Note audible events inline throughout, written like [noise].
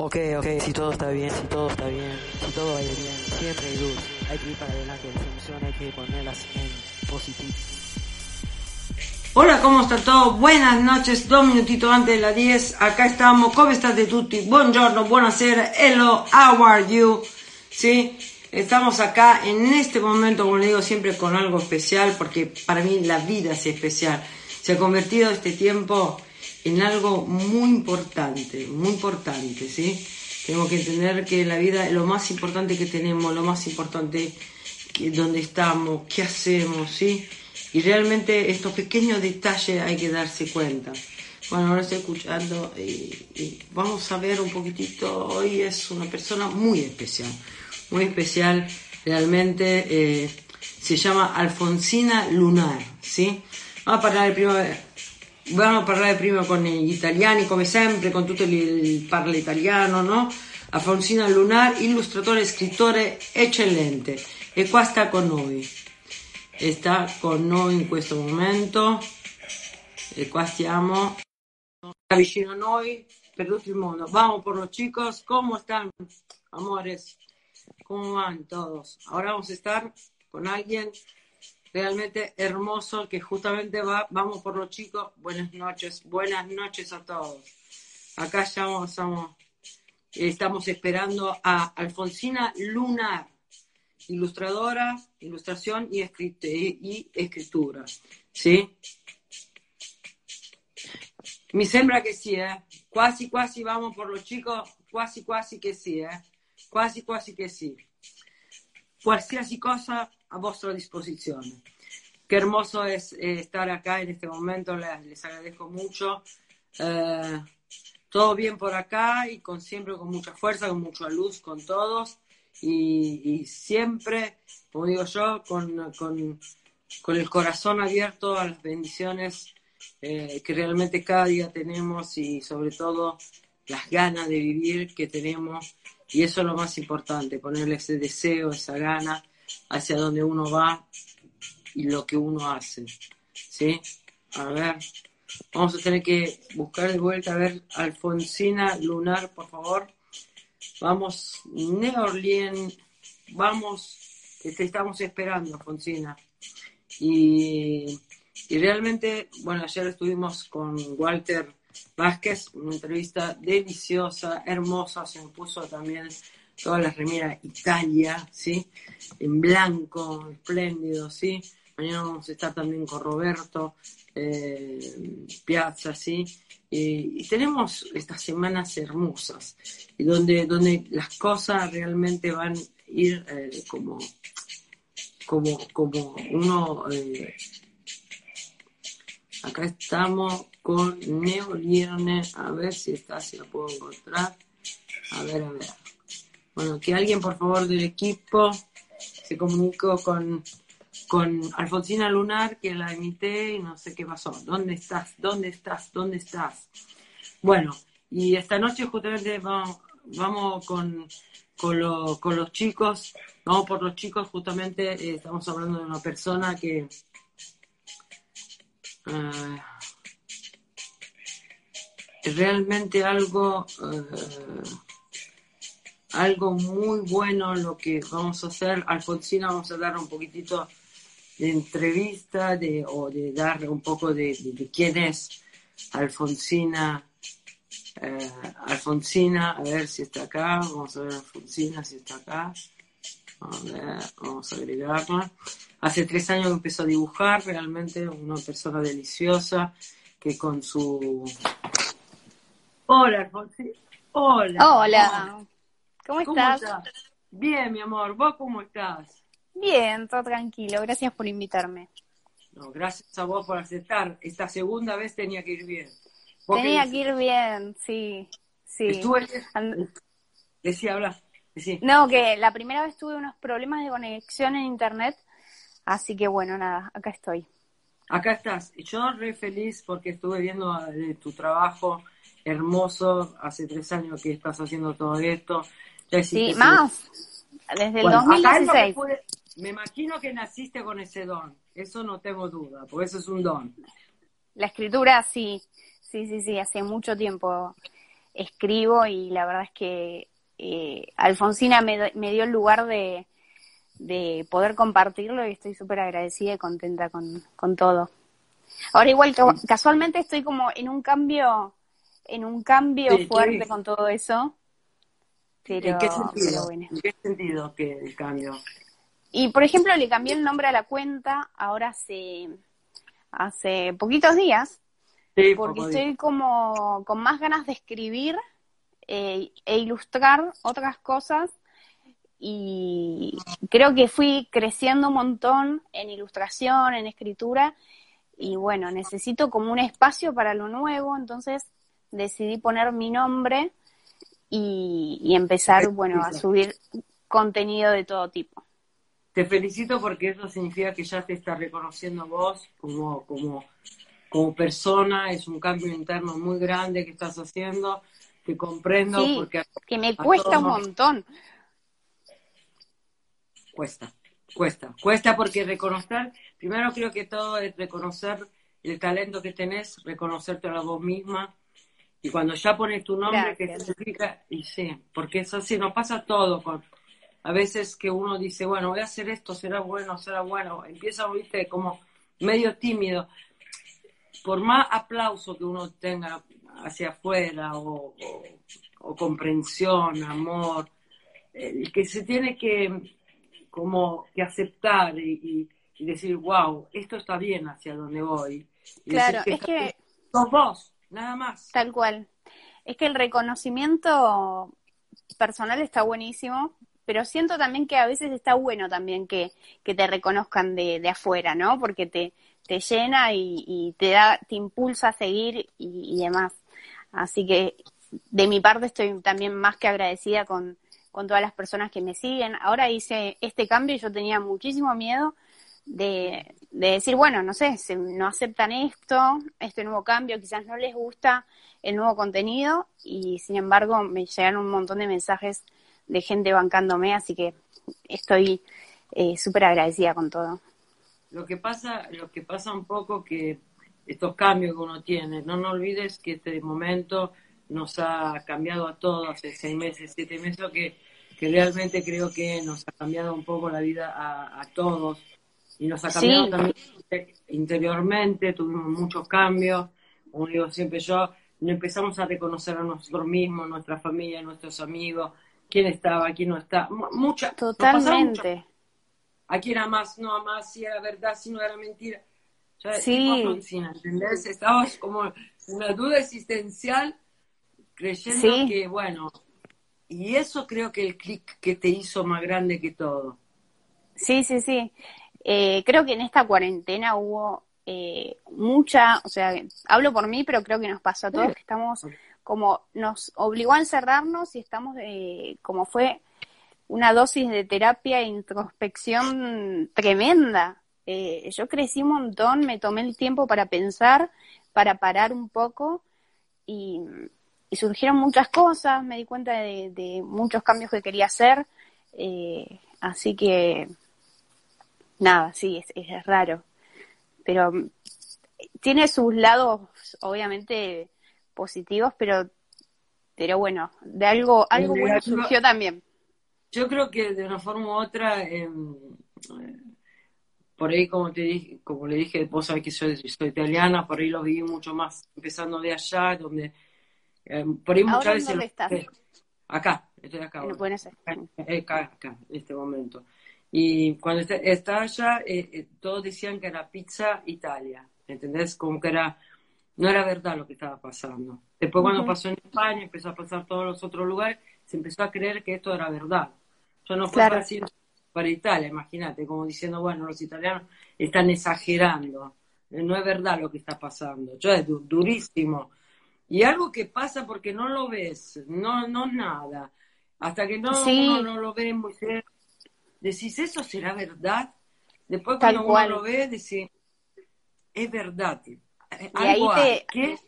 Ok, ok, si todo está bien, si todo está bien, si todo va bien, siempre hay luz, hay que ir para adelante, las emociones hay que ponerlas en positivo. Hola, ¿cómo está todo? Buenas noches, dos minutitos antes de las 10. Acá estamos. ¿Cómo estás de tutti? Buongiorno, buonasera, hello, how are you? ¿Sí? Estamos acá en este momento, como le digo siempre, con algo especial, porque para mí la vida es especial. Se ha convertido este tiempo en algo muy importante, muy importante, ¿sí? Tenemos que entender que la vida es lo más importante que tenemos, lo más importante que donde estamos, qué hacemos, ¿sí? Y realmente estos pequeños detalles hay que darse cuenta. Bueno, ahora estoy escuchando y, y vamos a ver un poquitito. Hoy es una persona muy especial, muy especial. Realmente eh, se llama Alfonsina Lunar, ¿sí? Vamos a parlare prima, vamos a parlare prima con gli italiani, come sempre, con tutto il, parla italiano, no? Alfonsina Lunar, illustratore e scrittore eccellente. E qua sta con noi sta con noi in questo momento e qua stiamo Está vicino a noi per tutto il mondo. Vamos por los chicos, ¿cómo están, amores? ¿Cómo van todos? Ahora vamos a estar con alguien realmente hermoso que justamente va, vamos por los chicos. Buenas noches, buenas noches a todos. Acá estamos, esperando a Alfonsina Lunar ilustradora, ilustración y, escrit- y escritura. ¿Sí? Mi sembra che sì, eh. Quasi quasi vamos por los chicos, quasi quasi che sì, eh. Quasi quasi che sì. Qualsiasi cosa a vostra disposizione. Qué hermoso es eh, estar acá en este momento, les, les agradezco mucho. Eh, todo bien por acá y con siempre con mucha fuerza, con mucha luz, con todos. Y, y siempre, como digo yo, con, con, con el corazón abierto a las bendiciones eh, que realmente cada día tenemos y sobre todo las ganas de vivir que tenemos. Y eso es lo más importante, ponerle ese deseo, esa gana hacia donde uno va y lo que uno hace. ¿Sí? A ver, vamos a tener que buscar de vuelta, a ver, Alfonsina Lunar, por favor. Vamos, Neorlien, vamos, te estamos esperando, Alfonsina. Y, y realmente, bueno, ayer estuvimos con Walter Vázquez, una entrevista deliciosa, hermosa, se me puso también toda la remera Italia, ¿sí? En blanco, espléndido, ¿sí? Mañana vamos a estar también con Roberto eh, Piazza, ¿sí? Y, tenemos estas semanas hermosas, donde, donde las cosas realmente van a ir eh, como, como, como uno... eh, acá estamos con Neolierne, a ver si está, si la puedo encontrar. A ver, a ver. Bueno, que alguien, por favor, del equipo se comunicó con, con Alfonsina Lunar, que la imité y no sé qué pasó. ¿Dónde estás? ¿Dónde estás? ¿Dónde estás? Bueno, y esta noche justamente vamos, con, con, lo- con los chicos, vamos por los chicos, justamente eh, estamos hablando de una persona que... eh, realmente algo eh, algo muy bueno lo que vamos a hacer. Alfonsina, vamos a dar un poquitito de entrevista de, o de dar un poco de, de- de quién es Alfonsina. eh, Alfonsina, a ver si está acá. Vamos a ver Alfonsina si está acá. A ver, vamos a agregarla. Hace tres años que empezó a dibujar, realmente una persona deliciosa que con su... Hola, Alfonsina. Hola. Hola, ¿cómo estás? Bien, mi amor. ¿Vos cómo estás? Bien, todo tranquilo, gracias por invitarme. No, gracias a vos por aceptar. Esta segunda vez tenía que ir bien. ¿Vos qué Tenía que ir bien, sí. Sí. Estuve, And- decía, habla, decía. No, que la primera vez tuve unos problemas de conexión en internet, así que bueno, nada, acá estoy. Acá estás. Yo re feliz porque estuve viendo eh, tu trabajo hermoso. Hace tres años que estás haciendo todo esto. Ya Sí, más, desde el Bueno, acá es lo que 2016. pude- Me imagino que naciste con ese don. Eso no tengo duda, porque eso es un don. La escritura, sí, sí, sí, sí, hace mucho tiempo escribo y la verdad es que eh, Alfonsina me, me dio el lugar de, de poder compartirlo y estoy súper agradecida y contenta con, con todo. Ahora igual ca- casualmente estoy como en un cambio, en un cambio Sí, fuerte con todo eso. Pero, ¿En qué pero sentido? bueno. ¿En qué sentido que el cambio? Y por ejemplo, le cambié el nombre a la cuenta ahora hace, hace poquitos días, Sí, porque poco estoy como con más ganas de escribir eh, e ilustrar otras cosas. Y creo que fui creciendo un montón en ilustración, en escritura. Y bueno, necesito como un espacio para lo nuevo, entonces decidí poner mi nombre y, y empezar, bueno, a subir contenido de todo tipo. Te felicito porque eso significa que ya te está reconociendo vos como, como, como persona. Es un cambio interno muy grande que estás haciendo. Te comprendo Sí, porque que me cuesta un montón. cuesta, cuesta, cuesta porque reconocer, primero creo que todo es reconocer el talento que tenés, reconocerte a vos misma. Y cuando ya pones tu nombre, que Gracias. significa, y sí, porque es así, nos pasa todo. Con, a veces que uno dice, bueno, voy a hacer esto, será bueno, será bueno. Empieza, viste, como medio tímido. Por más aplauso que uno tenga hacia afuera, o, o- o comprensión, amor, el que se tiene que como que aceptar y, decir, wow, esto está bien hacia donde voy. Y Claro, decir es que sos vos, nada más. Tal cual. Es que el reconocimiento personal está buenísimo, pero siento también que a veces está bueno también que, que te reconozcan de, de afuera, ¿no? Porque te, te llena y, te da, te impulsa a seguir y, demás. Así que de mi parte estoy también más que agradecida con, con todas las personas que me siguen. Ahora hice este cambio y yo tenía muchísimo miedo de, de decir, bueno, no sé, se- no aceptan esto, este nuevo cambio, quizás no les gusta el nuevo contenido y sin embargo me llegaron un montón de mensajes de gente bancándome, así que estoy eh, súper agradecida con todo. Lo que pasa, lo que pasa un poco que estos cambios que uno tiene, no nos olvides que este momento nos ha cambiado a todos hace seis meses, siete meses, que, que realmente creo que nos ha cambiado un poco la vida a, a todos y nos ha cambiado Sí. también interiormente, tuvimos muchos cambios, como digo siempre yo, empezamos a reconocer a nosotros mismos, nuestra familia, nuestros amigos, quién estaba, quién no está, Mu- mucha, Totalmente. a quién amás, no amás, si era verdad, si no era mentira. Ya, Sí. Alfonsina, ¿entendés? Estabas como en una duda existencial, creyendo Sí. que, bueno, y eso creo que el clic que te hizo más grande que todo. Sí, sí, sí. Eh, creo que en esta cuarentena hubo eh, mucha, o sea, hablo por mí, pero creo que nos pasó a todos que estamos como, nos obligó a encerrarnos y estamos, eh, como fue una dosis de terapia e introspección tremenda. Eh, yo crecí un montón, me tomé el tiempo para pensar, para parar un poco y, surgieron muchas cosas, me di cuenta de, muchos cambios que quería hacer, eh, así que nada, sí, es, raro, pero mm, tiene sus lados obviamente positivos, pero pero bueno, de algo algo bueno surgió también. Yo creo que de una forma u otra, eh, por ahí como te dije, como le dije, vos sabés que soy, soy italiana, por ahí lo viví mucho más empezando de allá, donde eh, por ahí muchas ¿Ahora en veces dónde estás? eh, acá, estoy acá. Ahora. Aires. Eh, Acá, acá, en este momento. Y cuando est- estaba allá, eh, eh, todos decían que era pizza Italia, ¿entendés? Como que era, no era verdad lo que estaba pasando. Después cuando pasó en España, empezó a pasar todos los otros lugares, se empezó a creer que esto era verdad. Ya no fue Claro. para Italia, imagínate, como diciendo, bueno, los italianos están exagerando. No es verdad lo que está pasando. Yo es du- durísimo. Y algo que pasa porque no lo ves, no, no nada. Hasta que no, Sí. uno no lo ve muy cerca, decís, ¿eso será verdad? Después Tal cuando cual. uno lo ve, decís, es verdad. Y Algo ahí te-. ¿Qué?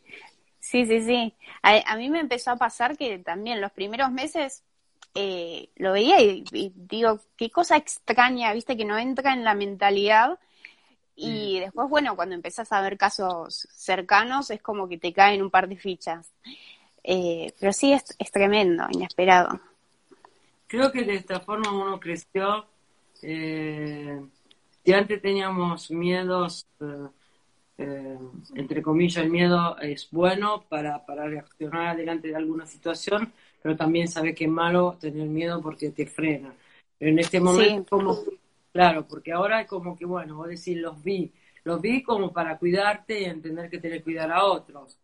Sí, sí, sí. A, a mí me empezó a pasar que también los primeros meses eh, lo veía y, y digo, qué cosa extraña, viste, que no entra en la mentalidad. Y después, bueno, cuando empezás a ver casos cercanos, es como que te caen un par de fichas. Eh, pero sí, es, es tremendo, inesperado. Creo que de esta forma uno creció. Eh, si antes teníamos miedos, eh, entre comillas, el miedo es bueno para, para reaccionar adelante de alguna situación, pero también sabes que es malo tener miedo porque te frena. Pero en este momento, Sí. como, claro, porque ahora es como que, bueno, vos decís, los vi, los vi como para cuidarte y entender que tenés que cuidar a otros.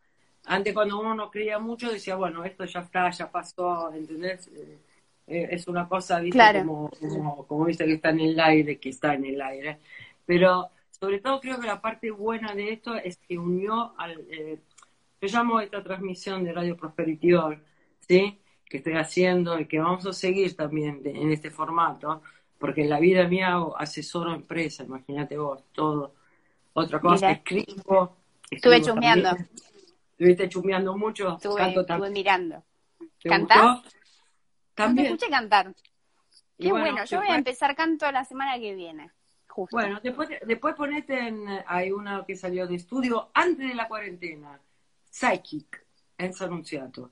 Antes cuando uno no creía mucho decía, bueno, esto ya está, ya pasó, ¿entendés? Eh, eh, es una cosa, ¿viste? Claro. Como, como, como viste que está en el aire, que está en el aire. Pero sobre todo creo que la parte buena de esto es que unió al... eh, yo llamo esta transmisión de Radio Prosperity All, ¿sí? Que estoy haciendo y que vamos a seguir también de- en este formato, porque en la vida mía hago asesoro empresa, imagínate vos, todo. Otra cosa, Mira. escribo. Estuve también. Estuviste chusmeando mucho, Estuve, canto estuve mirando. ¿Te ¿Cantás? gustó? Te También. escuché cantar. Qué bueno, yo voy a empezar canto la semana que viene. Justo. Bueno, después, después ponete en, hay una que salió de estudio antes de la cuarentena, Psychic, en San Anunciato.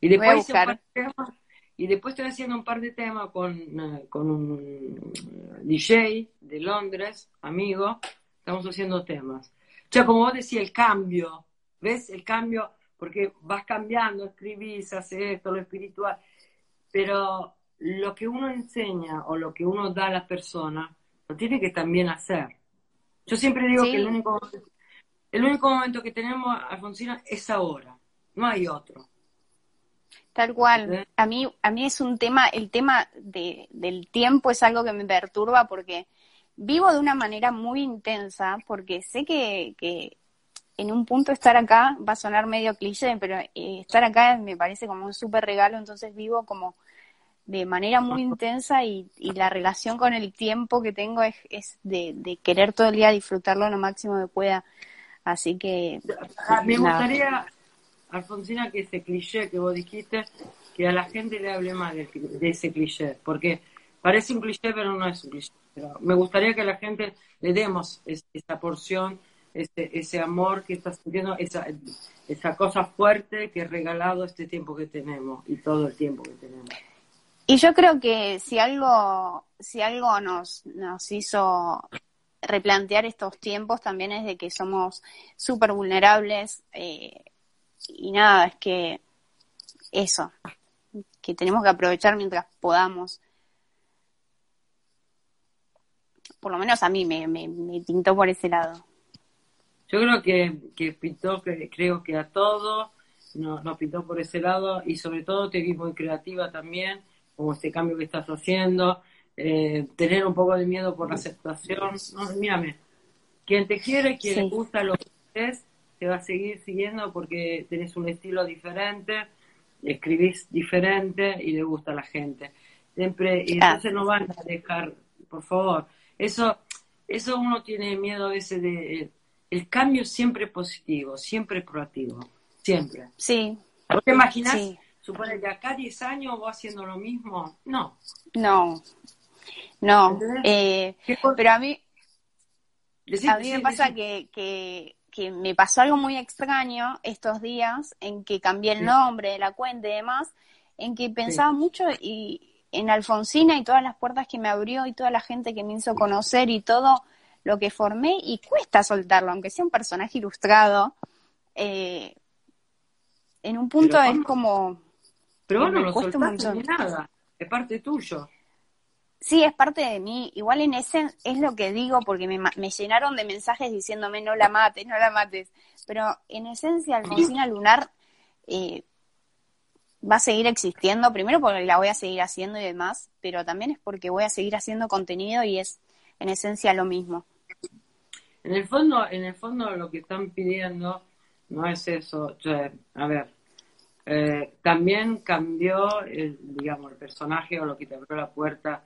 Y después, de temas, y después estoy haciendo un par de temas con, eh, con un eh, DJ de Londres, amigo, estamos haciendo temas. O sea, como vos decís, el cambio, ¿ves? El cambio, porque vas cambiando, escribís, haces esto, lo espiritual, pero lo que uno enseña o lo que uno da a las personas, lo tiene que también hacer. Yo siempre digo Sí. que el único, el único momento que tenemos, Alfonsina, es ahora, no hay otro. Tal cual. A mí, a mí es un tema, el tema de, del tiempo es algo que me perturba porque vivo de una manera muy intensa, porque sé que, que en un punto estar acá va a sonar medio cliché, pero eh, estar acá me parece como un súper regalo, entonces vivo como de manera muy [laughs] intensa y, y la relación con el tiempo que tengo es, es de, de querer todo el día disfrutarlo lo máximo que pueda. Así que Ah, Me nada. gustaría, Alfonsina, que ese cliché que vos dijiste, que a la gente le hable más de, ese cliché, porque parece un cliché, pero no es un cliché. Pero me gustaría que a la gente le demos es- esa porción, ese, ese amor que está sintiendo, esa, esa cosa fuerte que es regalado este tiempo que tenemos y todo el tiempo que tenemos. Y yo creo que si algo, si algo nos, nos hizo replantear estos tiempos también es de que somos súper vulnerables eh, y nada, es que eso, que tenemos que aprovechar mientras podamos. Por lo menos a mí me, me, pintó por ese lado. Yo creo que, que pintó, creo que a todos nos, nos pintó por ese lado y sobre todo te vi muy creativa también, como este cambio que estás haciendo, eh, tener un poco de miedo por la aceptación. No, mírame, quien te quiere, quien Sí. le gusta lo que es, te va a seguir siguiendo porque tenés un estilo diferente, escribís diferente y le gusta a la gente. Siempre, y Ah. entonces no van a dejar, por favor. Eso, eso uno tiene miedo a veces de el cambio siempre positivo, siempre proactivo, siempre. Sí, ¿Vos te imaginás, Sí. Suponer que acá 10 años vos haciendo lo mismo? No. no, no, eh, pero a mí, A mí me pasa que, que, que me pasó algo muy extraño estos días en que cambié el nombre de la cuenta y demás, en que pensaba mucho y en Alfonsina y todas las puertas que me abrió y toda la gente que me hizo conocer y todo lo que formé y cuesta soltarlo, aunque sea un personaje ilustrado. eh, en un punto Pero es como... Pero vos que no lo soltaste ni nada, es parte tuyo. Sí, es parte de mí. Igual en ese es lo que digo porque me, me llenaron de mensajes diciéndome no la mates, no la mates. Pero en esencia Alfonsina Lunar eh, va a seguir existiendo, primero porque la voy a seguir haciendo y demás, pero también es porque voy a seguir haciendo contenido y es en esencia lo mismo. En el fondo, en el fondo lo que están pidiendo no es eso. Cioè, a ver, eh, también cambió, el, digamos, el personaje o lo que te abrió la puerta,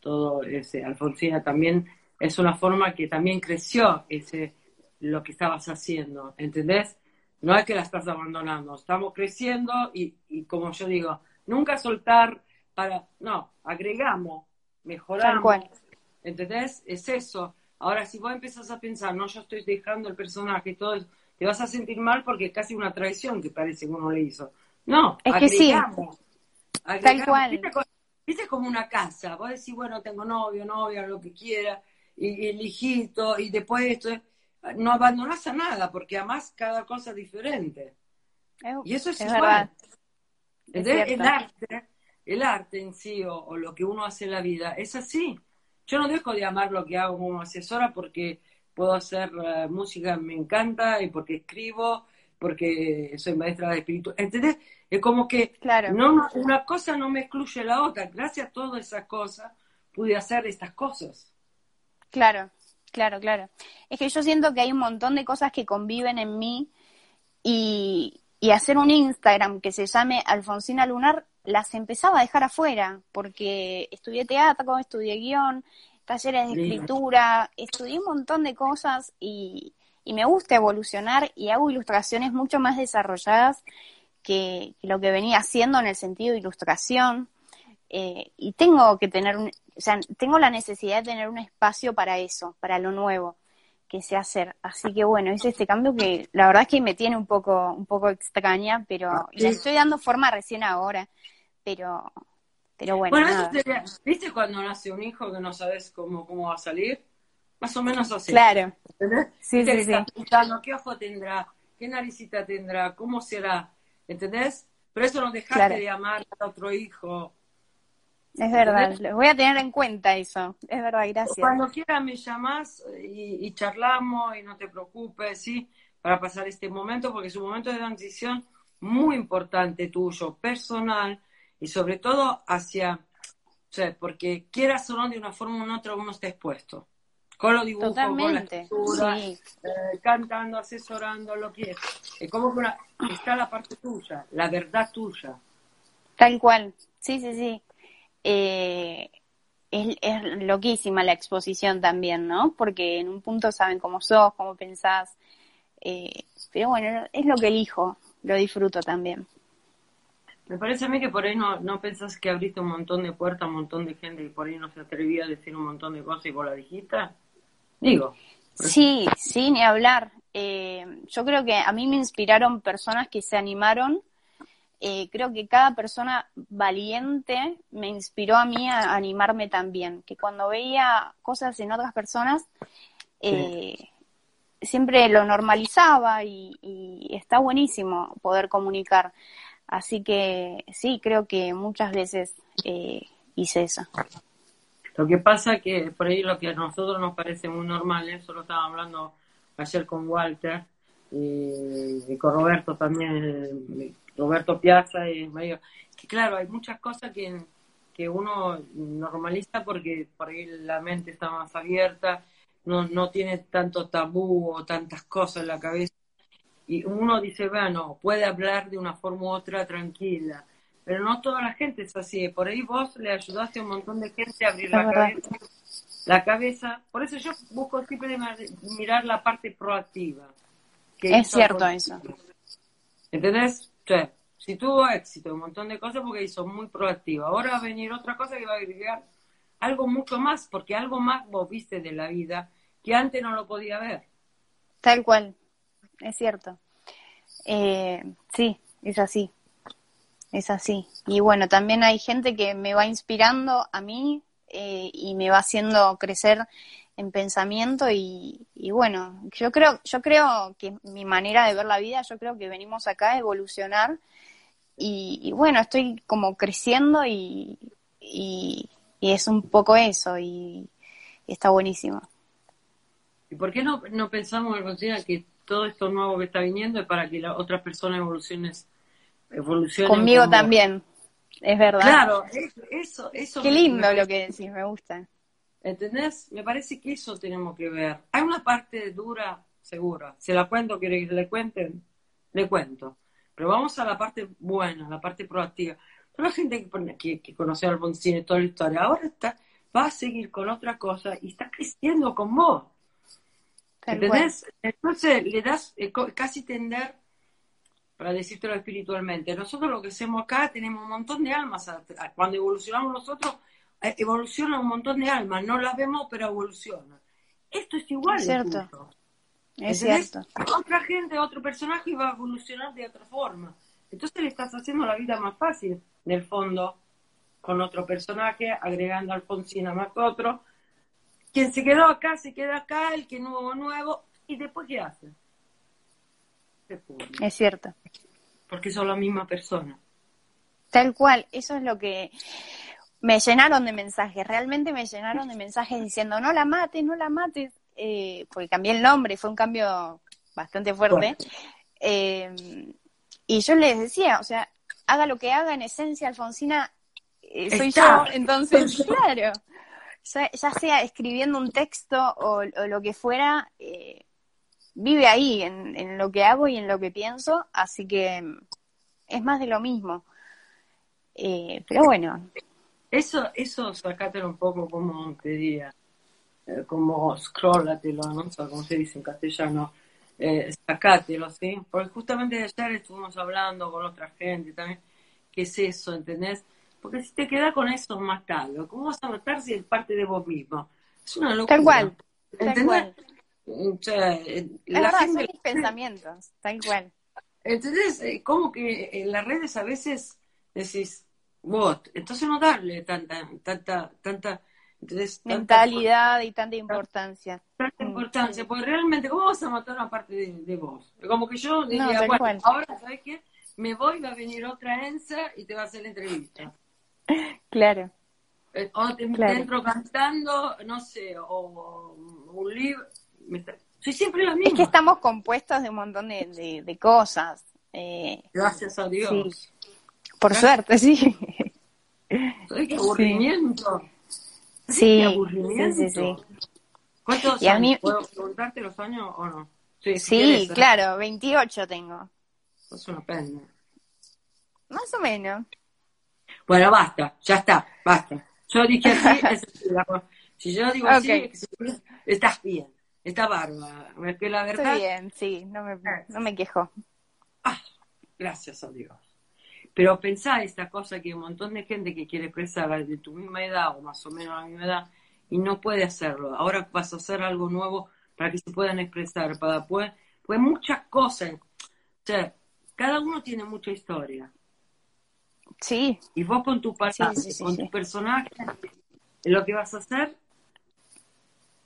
todo ese, Alfonsina también es una forma que también creció ese, lo que estabas haciendo, ¿entendés? No es que la estás abandonando, estamos creciendo y, y como yo digo, nunca soltar para, no, agregamos, mejoramos. ¿entendés? Es eso. Ahora, si vos empezás a pensar, no, yo estoy dejando el personaje y todo eso, te vas a sentir mal porque es casi una traición que parece que uno le hizo. No, Es que sí. agregamos, Tal agregamos. cual. ¿Viste, co- viste como una casa, vos decís, bueno, tengo novio, novia, lo que quiera, y, y el hijito, y después esto, no abandonás a nada, porque además cada cosa es diferente. Es- Y eso es, es igual. el arte, el arte en sí o, o lo que uno hace en la vida es así. Yo no dejo de amar lo que hago como asesora porque puedo hacer eh, música, me encanta, y porque escribo, porque soy maestra de espíritu. ¿Entendés? Es como que Claro. no- una cosa no me excluye la otra. Gracias a todas esas cosas pude hacer estas cosas. Claro, claro, claro. Es que yo siento que hay un montón de cosas que conviven en mí y, y hacer un Instagram que se llame Alfonsina Lunar las empezaba a dejar afuera porque estudié teatro, estudié guion, talleres de escritura, estudié un montón de cosas y, y me gusta evolucionar y hago ilustraciones mucho más desarrolladas que, que lo que venía haciendo en el sentido de ilustración. Eh, y tengo que tener un, o sea, tengo la necesidad de tener un espacio para eso, para lo nuevo que sé hacer. Así que bueno, hice este cambio que la verdad es que me tiene un poco, un poco extraña, pero y le estoy dando forma recién ahora. Pero, pero bueno, Bueno, eso sería, ¿viste cuando nace un hijo que no sabes cómo, cómo va a salir? Más o menos así. Claro, ¿Entendés? Sí, sí, sí. pensando, ¿Qué ojo tendrá? ¿Qué naricita tendrá? ¿Cómo será? ¿Entendés? Pero eso no dejaste Claro. de amar a otro hijo. es verdad. Lo voy a tener en cuenta eso. Es verdad, gracias. Cuando quieras me llamas y, y charlamos y no te preocupes, ¿sí? Para pasar este momento, porque es un momento de transición muy importante tuyo, personal y sobre todo hacia, o sea, porque quieras o no, de una forma u otra uno está expuesto. Con los dibujos, con la Sí, eh, cantando, asesorando, lo que es. Es como que una- está la parte tuya, la verdad tuya. tal cual. Sí, sí, sí. Eh, es, es loquísima la exposición también, ¿no? Porque en un punto saben cómo sos, cómo pensás. Eh, pero bueno, es lo que elijo. Lo disfruto también. Me parece a mí que por ahí no, no pensás que abriste un montón de puertas a un montón de gente que por ahí no se atrevía a decir un montón de cosas y vos la dijiste. Digo, Sí, sí, ni hablar. Eh, yo creo que a mí me inspiraron personas que se animaron. Eh, creo que cada persona valiente me inspiró a mí a animarme también. Que cuando veía cosas en otras personas, eh, siempre lo normalizaba y, y está buenísimo poder comunicar. Así que sí, creo que muchas veces eh, hice eso. Lo que pasa que por ahí lo que a nosotros nos parece muy normal, eso lo estaba hablando ayer con Walter y, con Roberto también, eh, Roberto Piazza y medio, que claro, hay muchas cosas que, que uno normaliza porque por ahí la mente está más abierta, no, no tiene tanto tabú o tantas cosas en la cabeza y uno dice, bueno, puede hablar de una forma u otra tranquila, pero no toda la gente es así. Por ahí vos le ayudaste a un montón de gente a abrir la cabeza, la cabeza. Por eso yo busco siempre mirar la parte proactiva. que Es cierto eso. ¿Entendés? Si tuvo éxito, un montón de cosas porque hizo muy proactiva. Ahora va a venir otra cosa que va a agregar algo mucho más, porque algo más vos viste de la vida que antes no lo podía ver. Tal cual, es cierto. Eh, sí, es así, es así. Y bueno, también hay gente que me va inspirando a mí eh, y me va haciendo crecer en pensamiento y, y bueno, yo creo, yo creo que mi manera de ver la vida, yo creo que venimos acá a evolucionar y, y bueno, estoy como creciendo y, y, es un poco eso y, y está buenísimo. ¿Y por qué no, no pensamos, Alfonsina, que todo esto nuevo que está viniendo es para que las otras personas evolucionen, evolucionen Conmigo como- también, es verdad. Claro, eso, eso, Qué lindo me lo que decís, me gusta. ¿Entendés? Me parece que eso tenemos que ver. Hay una parte dura, seguro. ¿Se la cuento? ¿Quiere que le cuenten? le cuento. Pero vamos a la parte buena, la parte proactiva. Toda la gente que, pone- que, que conoció a Alfonsín y toda la historia, ahora está, va a seguir con otra cosa y está creciendo con vos. ¿Entendés? Entonces le das eh, casi tender, para decírtelo espiritualmente, nosotros lo que hacemos acá tenemos un montón de almas. a- a- Cuando evolucionamos nosotros, eh, evoluciona un montón de almas. No las vemos, pero evolucionan. Esto es igual. Es cierto. Es cierto. Otra gente, otro personaje va a evolucionar de otra forma. Entonces le estás haciendo la vida más fácil, en el fondo, con otro personaje, agregando a Alfonsina más otro. Quien se quedó acá, se queda acá, el que nuevo, nuevo. ¿Y después qué hace? Se pudre, Es cierto. Porque son la misma persona. Tal cual, eso es lo que me llenaron de mensajes, realmente me llenaron de mensajes diciendo no la mates, no la mates, eh, porque cambié el nombre, fue un cambio bastante fuerte. Eh, y yo les decía, o sea, haga lo que haga, en esencia, Alfonsina, eh, soy yo, entonces, claro, ya, sea escribiendo un texto o, o lo que fuera, eh, vive ahí, en, en lo que hago y en lo que pienso, así que mm, es más de lo mismo. Eh, pero bueno, Eso, eso sacátelo un poco como te diría, eh, como scrollatelo, no sé cómo se dice en castellano, eh, sacátelo, ¿sí? Porque justamente ayer estuvimos hablando con otra gente también, ¿qué es eso, entendés? Porque si te quedas con eso, matalo. ¿Cómo vas a matar si es parte de vos mismo? Es una locura. tal cual, tal ¿Entendés? cual. O sea, eh, Es la verdad, gente- son mis pensamientos, tal cual. ¿Entendés? Eh, Como que en las redes a veces decís, bot, entonces no darle tanta, tanta, tanta, Mentalidad y tanta importancia. tanta Mm. importancia, porque realmente, ¿cómo vas a matar una parte de, de vos? Como que yo diría, bueno, ahora, ¿sabes qué? Me voy, va a venir otra ENSA y te va a hacer la entrevista. [laughs] Claro, Eh, O te, Claro. entro cantando, no sé, o, o un libro. Soy siempre la misma. es que estamos compuestos de un montón de, de- de cosas. Eh, Gracias a Dios. Sí. por suerte, sí. [laughs] ¿Sabes qué aburrimiento? ¿Sabes Sí, qué aburrimiento? sí, sí, sí. ¿Cuántos Y a años? mí- ¿Puedo preguntarte los años o no? Sí, si Sí, ¿eh? claro, 28 tengo. Es una pena. Más o menos. Bueno, basta, ya está, basta. Yo dije así, [laughs] es si yo digo así, estás bien, está bárbara. Es que la verdad, Estoy bien, sí, no me, no me quejo. ah, gracias a Dios. Pero pensá esta cosa que un montón de gente que quiere expresar de tu misma edad o más o menos la misma edad y no puede hacerlo. Ahora vas a hacer algo nuevo para que se puedan expresar, para poder, pues muchas cosas. O sea, cada uno tiene mucha historia. Sí, Y vos con tu pasado, Sí, sí, sí, con tu personaje, lo que vas a hacer,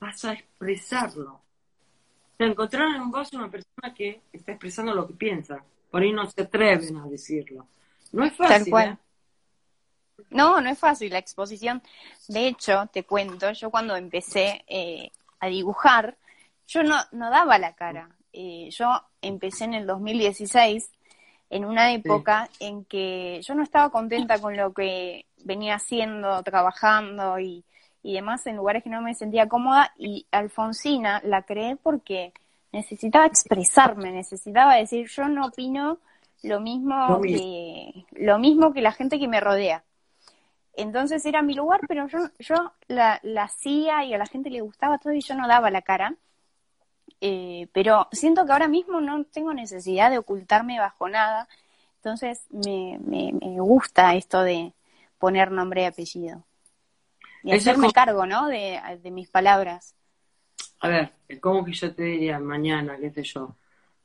vas a expresarlo. O sea, encontrar en vos una persona que está expresando lo que piensa. Por ahí no se atreven a decirlo. No es fácil. Tal cual. ¿eh? No, no es fácil la exposición. De hecho, te cuento, yo cuando empecé eh, a dibujar, yo no, no daba la cara. Eh, yo empecé en el 2016, en una época en que yo no estaba contenta con lo que venía haciendo, trabajando y, y demás en lugares que no me sentía cómoda. Y Alfonsina la creé porque necesitaba expresarme, necesitaba decir, yo no opino lo mismo, Lo mismo. que lo mismo que la gente que me rodea. Entonces era mi lugar, pero yo, yo la, la hacía y a la gente le gustaba todo y yo no daba la cara. Eh, pero siento que ahora mismo no tengo necesidad de ocultarme bajo nada. Entonces me, me, me gusta esto de poner nombre y apellido. Y Eso hacerme como- cargo, ¿no? De, de mis palabras. A ver, ¿cómo que yo te diría mañana, qué sé yo?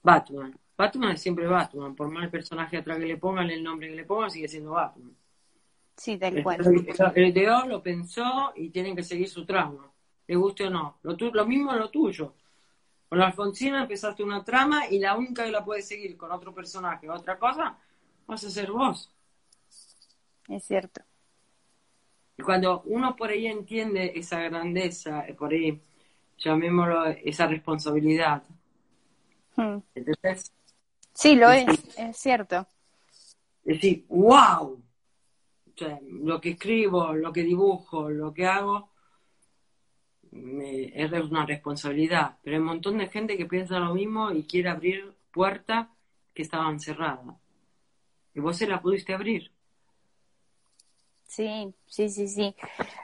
Batman. Batman es siempre Batman. Por más el personaje atrás que le pongan, el nombre que le pongan, sigue siendo Batman. Sí, tal El, cual. el ideó, lo pensó y tienen que seguir su trama, le guste o no. Lo, tu- lo mismo es lo tuyo. Con la Alfonsina empezaste una trama y la única que la puedes seguir con otro personaje o otra cosa, vas a ser vos. Es cierto. Y cuando uno por ahí entiende esa grandeza, eh, por ahí, llamémoslo, esa responsabilidad, Hmm. ¿entendés? Sí, lo Sí. es, es cierto. decir, wow, o sea, lo que escribo, lo que dibujo, lo que hago, me- es una responsabilidad. Pero hay un montón de gente que piensa lo mismo y quiere abrir puertas que estaban cerradas. Y vos se la pudiste abrir. Sí, sí, sí, sí.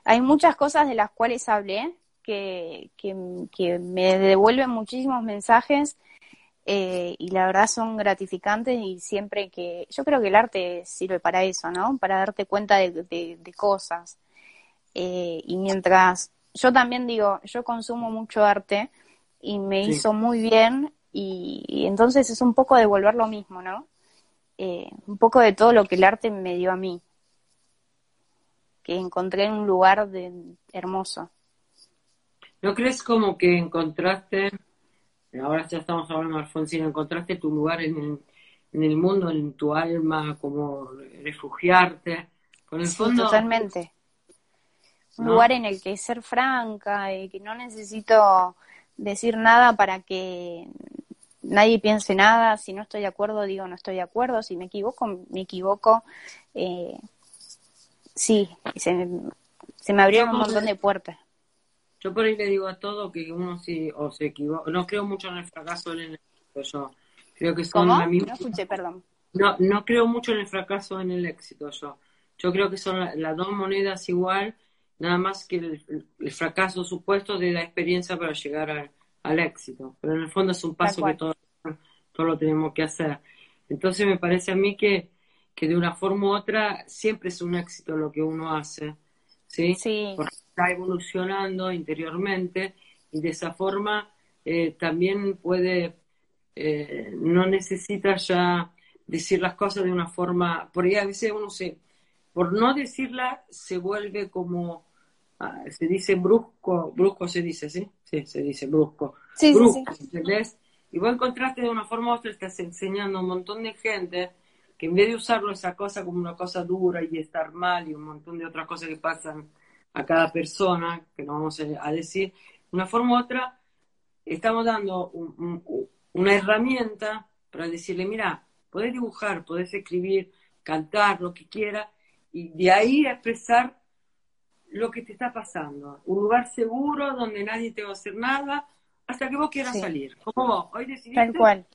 Hay muchas cosas de las cuales hablé que, que, que me devuelven muchísimos mensajes eh, y la verdad son gratificantes y siempre que yo creo que el arte sirve para eso, ¿no? Para darte cuenta de, de, de cosas. Eh, y mientras yo también digo, yo consumo mucho arte y me Sí. hizo muy bien y, y entonces es un poco devolver lo mismo, ¿no? Eh, un poco de todo lo que el arte me dio a mí, que encontré en un lugar de, hermoso. ¿No crees como que encontraste, ahora ya estamos hablando Alfonsina, encontraste tu lugar en el, en el mundo, en tu alma, como refugiarte? Con el Sí, fondo, totalmente. Un lugar en el que ser franca, y que no necesito decir nada para que nadie piense nada. Si no estoy de acuerdo, digo no estoy de acuerdo. Si me equivoco, me equivoco. Eh, sí, se, se me abrieron un montón de puertas. Yo por ahí le digo a todo que uno sí o se equivoca. No creo mucho en el fracaso en el éxito. Yo creo que son ¿Cómo? la misma- No escuché, perdón. No, no creo mucho en el fracaso en el éxito. Yo, yo creo que son la- las dos monedas igual, nada más que el, el fracaso supuesto de la experiencia para llegar al, al éxito. Pero en el fondo es un paso que todos todo lo tenemos que hacer. Entonces me parece a mí que, que de una forma u otra siempre es un éxito lo que uno hace. ¿sí? Sí, porque está evolucionando interiormente y de esa forma eh, también puede, eh, no necesita ya decir las cosas de una forma, por ahí a veces uno se, por no decirla se vuelve como, ah, se dice brusco, brusco se dice, ¿sí? Sí, se dice brusco. Sí, sí, brusco, ¿entendés? Y vos encontraste de una forma u otra, estás enseñando a un montón de gente que en vez de usarlo esa cosa como una cosa dura y estar mal y un montón de otras cosas que pasan a cada persona, que no vamos a decir, de una forma u otra, estamos dando un- un- una herramienta para decirle, mira, podés dibujar, podés escribir, cantar, lo que quieras, y de ahí expresar lo que te está pasando. Un lugar seguro donde nadie te va a hacer nada hasta que vos quieras Sí. salir. Como vos, hoy decidiste tal cual.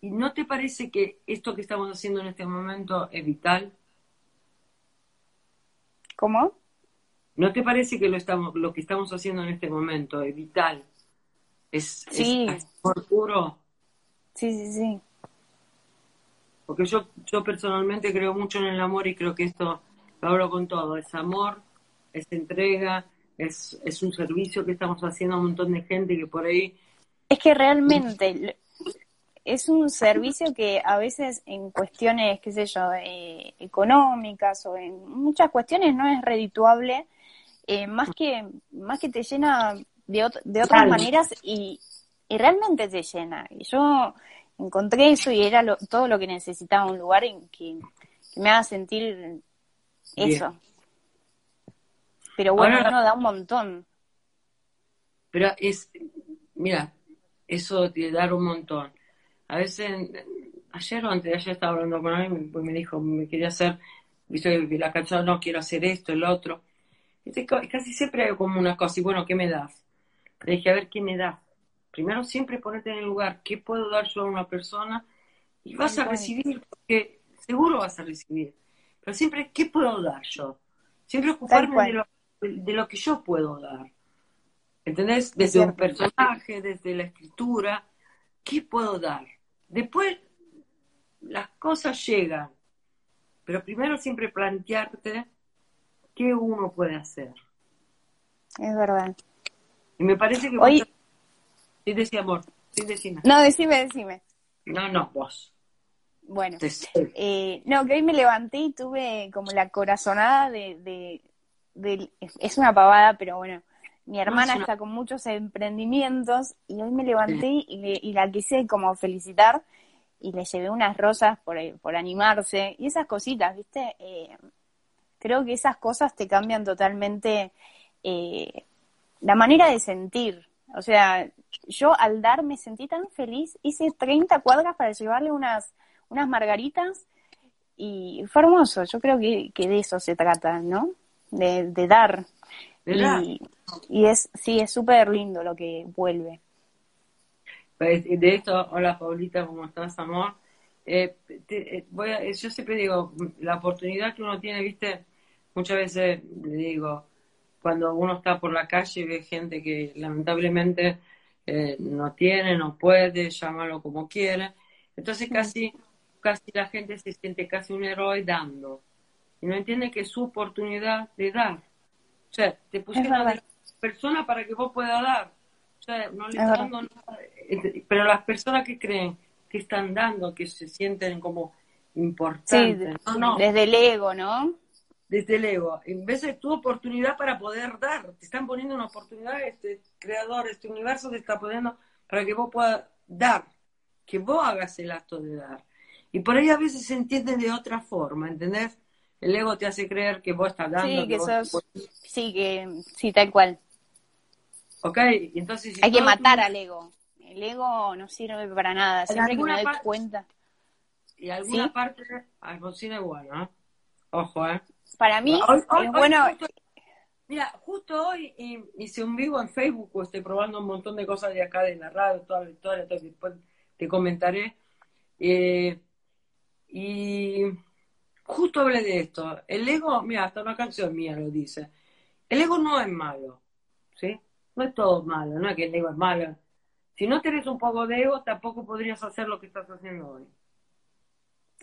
¿Y no te parece que esto que estamos haciendo en este momento es vital? ¿Cómo? ¿No te parece que lo, estamos, lo que estamos haciendo en este momento es vital? Es, Sí. es amor puro. Sí, sí, sí. Porque yo, yo personalmente creo mucho en el amor y creo que esto lo hablo con todo. Es amor, es entrega, es, es un servicio que estamos haciendo a un montón de gente que por ahí Es que realmente es un servicio que a veces en cuestiones, qué sé yo, eh, económicas o en muchas cuestiones no es redituable, eh, más que más que te llena de, ot- de otras Claro. maneras y, y realmente te llena. Y yo encontré eso y era lo- todo lo que necesitaba, un lugar en que, que me haga sentir eso. Pero bueno, Ahora- uno da un montón. Pero es, mira, eso de dar un montón. A veces, ayer o antes de ayer estaba hablando con alguien, pues me dijo, me quería hacer, viste, la canción, no quiero hacer esto, el otro. Casi siempre hay como una cosa, y bueno, ¿qué me das? Le dije, a ver, ¿qué me das? Primero siempre ponerte en el lugar, ¿qué puedo dar yo a una persona? Y vas a recibir, porque seguro vas a recibir. Pero siempre, ¿qué puedo dar yo? Siempre ocuparme de lo, de lo que yo puedo dar. ¿Entendés? Desde un personaje, desde la escritura, ¿qué puedo dar? Después las cosas llegan, pero primero siempre plantearte qué uno puede hacer. Es verdad. Y me parece que Hoy-. Sí, amor, sí, decime. No, decime, decime. No, no, vos. Bueno, eh, no, que hoy me levanté y tuve como la corazonada de, de, de- es una pavada, pero bueno, mi hermana está con muchos emprendimientos y hoy me levanté y, le- y la quise como felicitar y le llevé unas rosas por, por animarse y esas cositas, ¿viste? Eh, creo que esas cosas te cambian totalmente eh, la manera de sentir. O sea, yo al dar me sentí tan feliz, hice 30 cuadras para llevarle unas, unas margaritas y fue hermoso. Yo creo que, que de eso se trata, ¿no? De, de dar. De dar. Y, y es, sí, es súper lindo lo que vuelve. Pues, De esto, hola Paulita, ¿cómo estás, amor? Eh, te- eh, voy a- yo siempre digo, la oportunidad que uno tiene, viste, muchas veces le digo, cuando uno está por la calle y ve gente que lamentablemente eh, no tiene, no puede, llámalo como quiere, entonces casi, casi la gente se siente casi un héroe dando, y no entiende que es su oportunidad de dar. O sea, te pusieron de la persona para que vos puedas dar. O sea, no le Es está verdad. dando nada. Eh, Pero las personas que creen que están dando, que se sienten como importantes, no, desde el ego, ¿no? Desde el ego, en vez de tu oportunidad para poder dar, te están poniendo una oportunidad, este creador, este universo te está poniendo para que vos puedas dar, que vos hagas el acto de dar. Y por ahí a veces se entiende de otra forma, ¿entendés? El ego te hace creer que vos estás dando, Sí, que sos, sí, que, sí, tal cual. Ok, entonces... si Hay que tu- matar al ego. El ego no sirve para nada. Siempre que me doy parte- cuenta. Y alguna ¿Sí? parte Alfonsina es bueno, ¿eh? Ojo, ¿eh? Para mí Hoy- hoy- es hoy bueno. justo- mira, justo hoy hi- hice un vivo en Facebook, pues, estoy probando un montón de cosas de acá, de la radio, toda la historia, todo, después te comentaré. Eh, y justo hablé de esto. El ego, mira, hasta una canción mía lo dice. El ego no es malo, ¿sí? No es todo malo, no es que el ego es malo. Si no tenés un poco de ego, tampoco podrías hacer lo que estás haciendo hoy.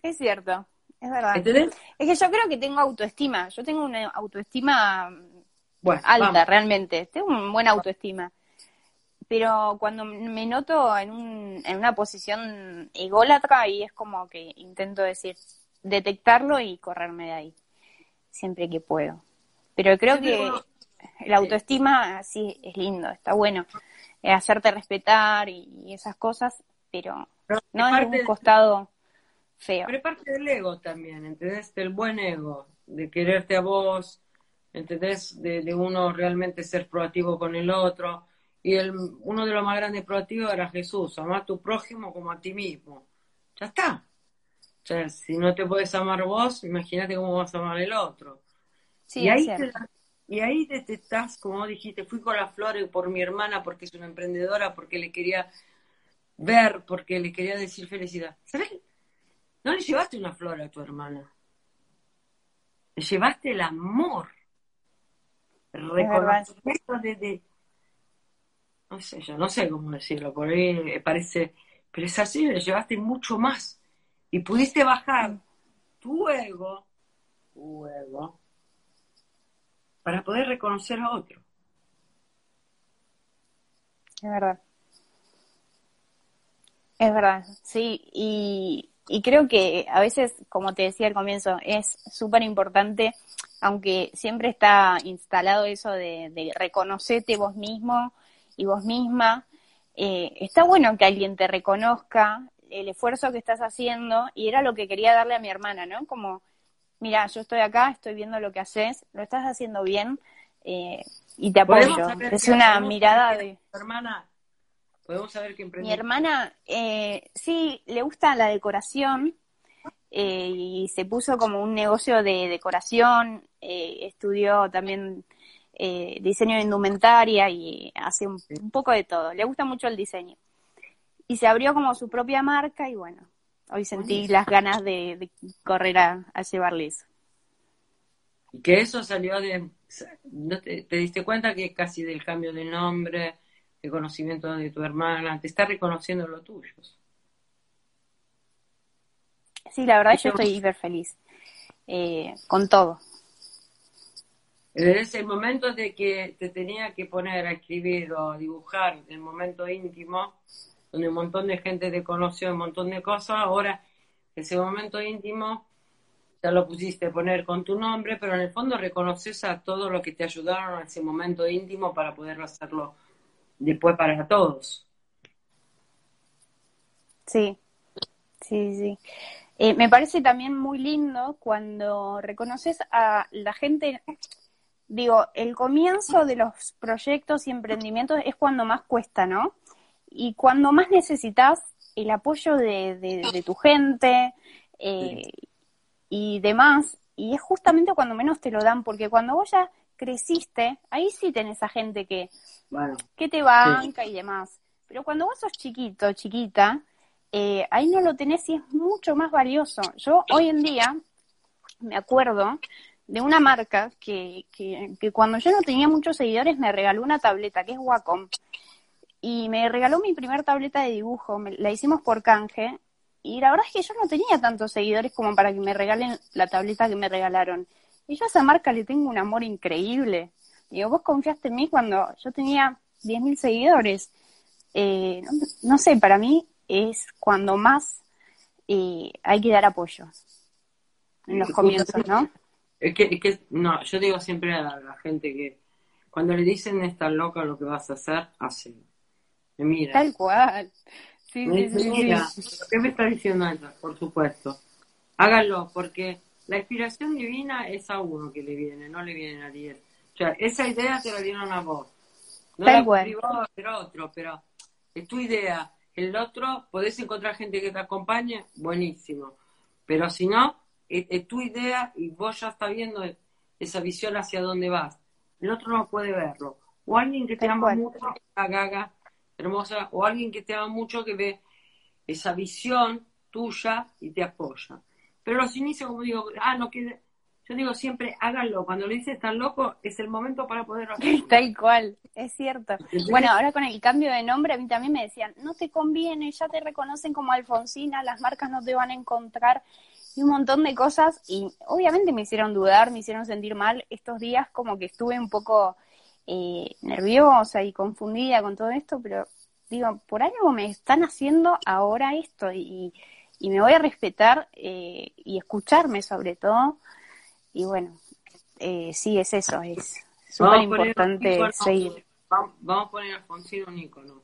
Es cierto, es verdad. ¿Entendés? Es que yo creo que tengo autoestima. Yo tengo una autoestima Bueno, alta, vamos. realmente. Tengo una buena autoestima. Pero cuando me noto en, un, en una posición ególatra, ahí es como que intento decir, detectarlo y correrme de ahí. Siempre que puedo. Pero creo Siempre que la autoestima sí es lindo, está bueno. eh, hacerte respetar y, y esas cosas, pero no es un costado feo. Pero es parte del ego también, ¿entendés? Del buen ego, de quererte a vos, ¿entendés? De, de uno realmente ser proactivo con el otro. Y el, uno de los más grandes proactivos era Jesús, amar a tu prójimo como a ti mismo. Ya está. O sea, si no te puedes amar vos, imagínate cómo vas a amar el otro. Sí, y, ahí te, y ahí te, te estás, como dijiste, fui con las flores por mi hermana porque es una emprendedora, porque le quería ver, porque le quería decir felicidad. ¿Sabes? No le llevaste una flor a tu hermana. Le llevaste el amor. El verdad. reconocimiento de, de- No sé, yo no sé cómo decirlo, por ahí parece... Pero es así, le llevaste mucho más. Y pudiste bajar tu ego, tu ego, para poder reconocer a otro. Es verdad. Es verdad, sí, y, y creo que a veces, como te decía al comienzo, es súper importante, aunque siempre está instalado eso de, de reconocerte vos mismo y vos misma, eh, está bueno que alguien te reconozca el esfuerzo que estás haciendo, y era lo que quería darle a mi hermana, ¿no? Como, mira, yo estoy acá, estoy viendo lo que haces, lo estás haciendo bien, eh, y te apoyo. Es una mirada de... hermana, podemos saber qué Mi hermana, eh, sí, le gusta la decoración eh, y se puso como un negocio de decoración, eh, estudió también eh, diseño de indumentaria y hace un, un poco de todo. Le gusta mucho el diseño. Y se abrió como su propia marca y bueno, hoy sentí las ganas de, de correr a, a llevarle eso. Y que eso salió de... ¿no te, te diste cuenta que casi del cambio de nombre, el conocimiento de tu hermana, te está reconociendo lo tuyo? Sí, la verdad yo estoy hiper feliz eh, con todo. Es el momento de que te tenía que poner a escribir o a dibujar, el momento íntimo, donde un montón de gente te conoció, un montón de cosas, ahora ese momento íntimo ya lo pusiste a poner con tu nombre, pero en el fondo reconoces a todos los que te ayudaron en ese momento íntimo para poder hacerlo después para todos. Sí, sí, sí. Eh, me parece también muy lindo cuando reconoces a la gente, digo, el comienzo de los proyectos y emprendimientos es cuando más cuesta, ¿no? Y cuando más necesitas el apoyo de, de- de tu gente eh, y demás, y es justamente cuando menos te lo dan, porque cuando vos ya creciste, ahí sí tenés a gente que, Bueno, que te banca y demás. Pero cuando vos sos chiquito, chiquita, eh, ahí no lo tenés y es mucho más valioso. Yo hoy en día me acuerdo de una marca que, que, que cuando yo no tenía muchos seguidores me regaló una tableta que es Wacom y me regaló mi primer tableta de dibujo, me- la hicimos por canje, y la verdad es que yo no tenía tantos seguidores como para que me regalen la tableta que me regalaron. Y yo a esa marca le tengo un amor increíble. Digo, vos confiaste en mí cuando yo tenía 10.000 seguidores. Eh, no, no sé, para mí es cuando más eh, hay que dar apoyo en los comienzos, ¿no? Es que, es que, no, yo digo siempre a la gente que cuando le dicen estás loca lo que vas a hacer, hacelo. Me mira. Tal cual. Sí, Me sí, dice, sí, mira, sí. ¿qué me está diciendo ella? Por supuesto. Háganlo, porque la inspiración divina es a uno que le viene, no le viene a diez. O sea, esa idea te la dieron a vos. No Tal la escribió el otro, pero es tu idea. El otro, podés encontrar gente que te acompañe, buenísimo. Pero si no, es, es tu idea y vos ya estás viendo esa visión hacia dónde vas. El otro no puede verlo. O alguien que te ama mucho, la gaga, hermosa, o alguien que te ama mucho que ve esa visión tuya y te apoya. Pero los inicios, como digo, ah, no quiere. Yo digo siempre, háganlo. Cuando le dices tan loco, es el momento para poder hacerlo. Tal cual, es cierto. Bueno, ahora con el cambio de nombre, a mí también me decían, no te conviene, ya te reconocen como Alfonsina, las marcas no te van a encontrar y un montón de cosas. Y obviamente me hicieron dudar, me hicieron sentir mal. Estos días como que estuve un poco eh, nerviosa y confundida con todo esto, pero digo, por algo me están haciendo ahora esto y, y me voy a respetar eh, y escucharme sobre todo. Y bueno, eh, sí, es eso, es súper importante seguir. Vamos, a poner a Alfonsino un ícono.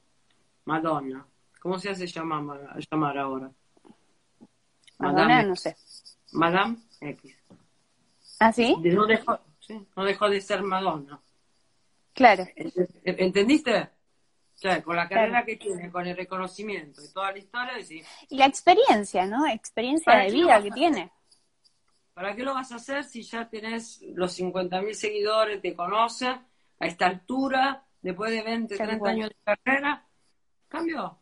Madonna. ¿Cómo se hace llamar, llamar ahora? Madonna, Madame. no sé. Madame X. ¿Ah, sí? No dejó, sí, no dejó de ser Madonna. Claro, Ent- ¿Entendiste? Con la carrera Claro. que tiene, con el reconocimiento y toda la historia, y la experiencia, ¿no? Experiencia ¿Para de vida que tiene. ¿para qué lo vas a hacer si ya tenés los 50.000 seguidores, te conocen a esta altura, después de 20, Tal 30 cual. años de carrera? Cambió.